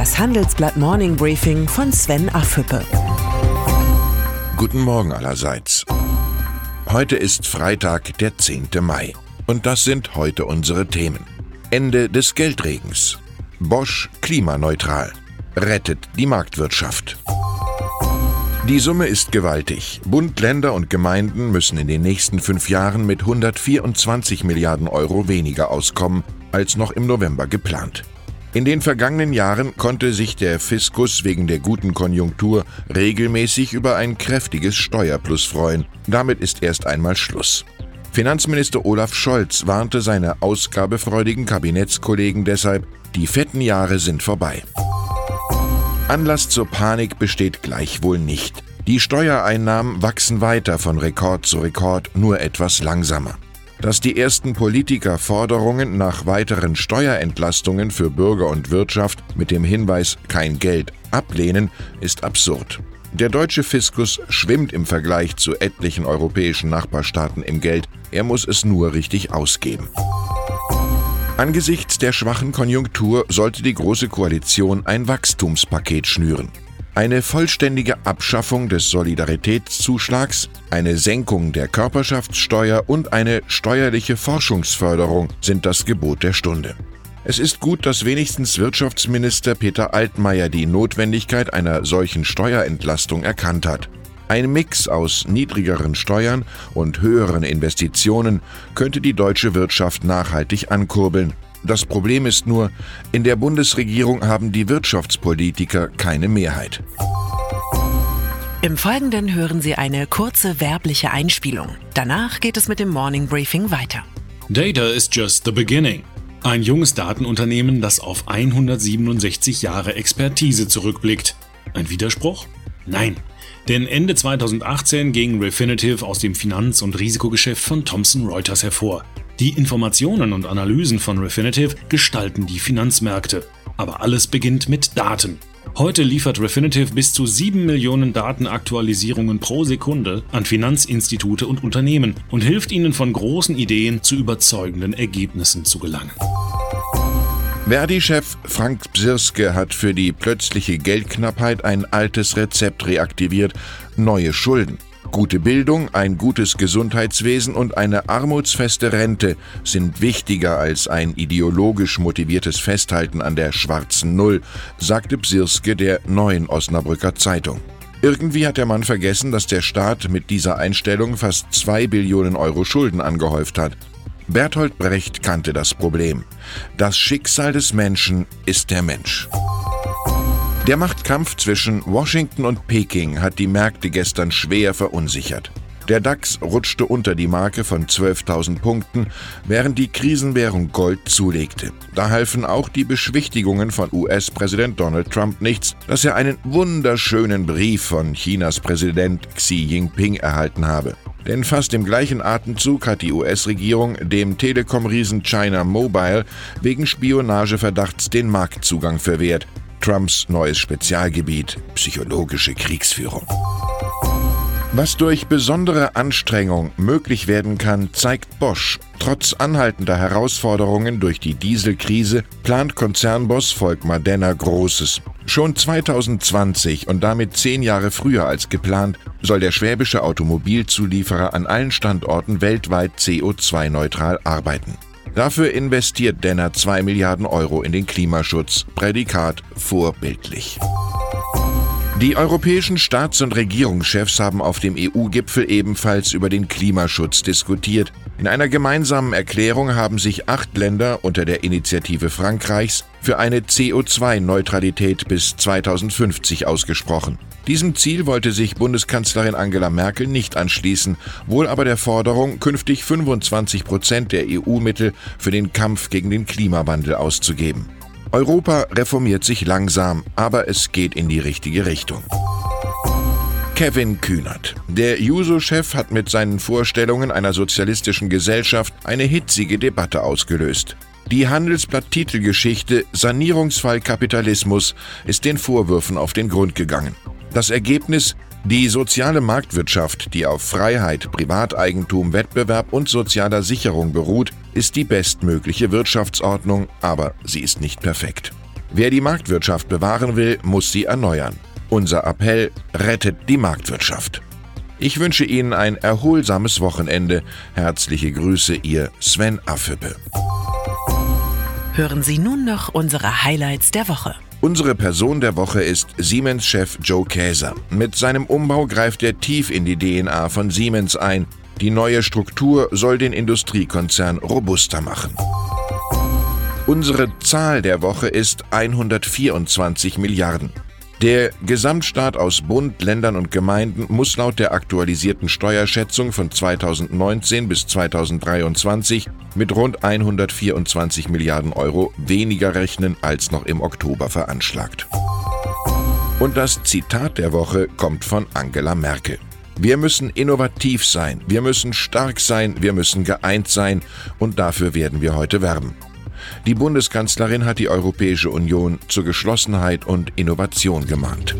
Das Handelsblatt Morning Briefing von Sven Affüppe. Guten Morgen allerseits. Heute ist Freitag, der 10. Mai. Und das sind heute unsere Themen. Ende des Geldregens. Bosch klimaneutral. Rettet die Marktwirtschaft. Die Summe ist gewaltig. Bund, Länder und Gemeinden müssen in den nächsten fünf Jahren mit 124 Milliarden Euro weniger auskommen als noch im November geplant. In den vergangenen Jahren konnte sich der Fiskus wegen der guten Konjunktur regelmäßig über ein kräftiges Steuerplus freuen. Damit ist erst einmal Schluss. Finanzminister Olaf Scholz warnte seine ausgabefreudigen Kabinettskollegen deshalb, die fetten Jahre sind vorbei. Anlass zur Panik besteht gleichwohl nicht. Die Steuereinnahmen wachsen weiter von Rekord zu Rekord, nur etwas langsamer. Dass die ersten Politiker Forderungen nach weiteren Steuerentlastungen für Bürger und Wirtschaft mit dem Hinweis kein Geld ablehnen, ist absurd. Der deutsche Fiskus schwimmt im Vergleich zu etlichen europäischen Nachbarstaaten im Geld, er muss es nur richtig ausgeben. Angesichts der schwachen Konjunktur sollte die Große Koalition ein Wachstumspaket schnüren. Eine vollständige Abschaffung des Solidaritätszuschlags, eine Senkung der Körperschaftssteuer und eine steuerliche Forschungsförderung sind das Gebot der Stunde. Es ist gut, dass wenigstens Wirtschaftsminister Peter Altmaier die Notwendigkeit einer solchen Steuerentlastung erkannt hat. Ein Mix aus niedrigeren Steuern und höheren Investitionen könnte die deutsche Wirtschaft nachhaltig ankurbeln das Problem ist nur, in der Bundesregierung haben die Wirtschaftspolitiker keine Mehrheit. Im Folgenden hören Sie eine kurze werbliche Einspielung. Danach geht es mit dem Morning Briefing weiter. Data is just the beginning. Ein junges Datenunternehmen, das auf 167 Jahre Expertise zurückblickt. Ein Widerspruch? Nein. Denn Ende 2018 ging Refinitiv aus dem Finanz- und Risikogeschäft von Thomson Reuters hervor. Die Informationen und Analysen von Refinitiv gestalten die Finanzmärkte. Aber alles beginnt mit Daten. Heute liefert Refinitiv bis zu 7 Millionen Datenaktualisierungen pro Sekunde an Finanzinstitute und Unternehmen und hilft ihnen von großen Ideen zu überzeugenden Ergebnissen zu gelangen. Verdi-Chef Frank Bsirske hat für die plötzliche Geldknappheit ein altes Rezept reaktiviert, neue Schulden. Gute Bildung, ein gutes Gesundheitswesen und eine armutsfeste Rente sind wichtiger als ein ideologisch motiviertes Festhalten an der schwarzen Null, sagte Psirske der neuen Osnabrücker Zeitung. Irgendwie hat der Mann vergessen, dass der Staat mit dieser Einstellung fast zwei Billionen Euro Schulden angehäuft hat. Bertolt Brecht kannte das Problem. Das Schicksal des Menschen ist der Mensch. Der Machtkampf zwischen Washington und Peking hat die Märkte gestern schwer verunsichert. Der DAX rutschte unter die Marke von 12.000 Punkten, während die Krisenwährung Gold zulegte. Da halfen auch die Beschwichtigungen von US-Präsident Donald Trump nichts, dass er einen wunderschönen Brief von Chinas Präsident Xi Jinping erhalten habe. Denn fast im gleichen Atemzug hat die US-Regierung dem Telekom-Riesen China Mobile wegen Spionageverdachts den Marktzugang verwehrt. Trumps neues Spezialgebiet, psychologische Kriegsführung. Was durch besondere Anstrengung möglich werden kann, zeigt Bosch. Trotz anhaltender Herausforderungen durch die Dieselkrise plant Konzernboss Volkmar Denner Großes. Schon 2020 und damit zehn Jahre früher als geplant, soll der schwäbische Automobilzulieferer an allen Standorten weltweit CO2-neutral arbeiten. Dafür investiert Denner 2 Milliarden Euro in den Klimaschutz. Prädikat vorbildlich. Die europäischen Staats- und Regierungschefs haben auf dem EU-Gipfel ebenfalls über den Klimaschutz diskutiert. In einer gemeinsamen Erklärung haben sich acht Länder unter der Initiative Frankreichs für eine CO2-Neutralität bis 2050 ausgesprochen. Diesem Ziel wollte sich Bundeskanzlerin Angela Merkel nicht anschließen, wohl aber der Forderung, künftig 25 Prozent der EU-Mittel für den Kampf gegen den Klimawandel auszugeben. Europa reformiert sich langsam, aber es geht in die richtige Richtung. Kevin Kühnert. Der Juso-Chef hat mit seinen Vorstellungen einer sozialistischen Gesellschaft eine hitzige Debatte ausgelöst. Die Handelsblatt-Titelgeschichte Sanierungsfall Kapitalismus ist den Vorwürfen auf den Grund gegangen. Das Ergebnis die soziale Marktwirtschaft, die auf Freiheit, Privateigentum, Wettbewerb und sozialer Sicherung beruht, ist die bestmögliche Wirtschaftsordnung, aber sie ist nicht perfekt. Wer die Marktwirtschaft bewahren will, muss sie erneuern. Unser Appell rettet die Marktwirtschaft. Ich wünsche Ihnen ein erholsames Wochenende. Herzliche Grüße, Ihr Sven Affüppe. Hören Sie nun noch unsere Highlights der Woche. Unsere Person der Woche ist Siemens-Chef Joe Käser. Mit seinem Umbau greift er tief in die DNA von Siemens ein. Die neue Struktur soll den Industriekonzern robuster machen. Unsere Zahl der Woche ist 124 Milliarden. Der Gesamtstaat aus Bund, Ländern und Gemeinden muss laut der aktualisierten Steuerschätzung von 2019 bis 2023 mit rund 124 Milliarden Euro weniger rechnen als noch im Oktober veranschlagt. Und das Zitat der Woche kommt von Angela Merkel. Wir müssen innovativ sein, wir müssen stark sein, wir müssen geeint sein und dafür werden wir heute werben. Die Bundeskanzlerin hat die Europäische Union zur Geschlossenheit und Innovation gemahnt.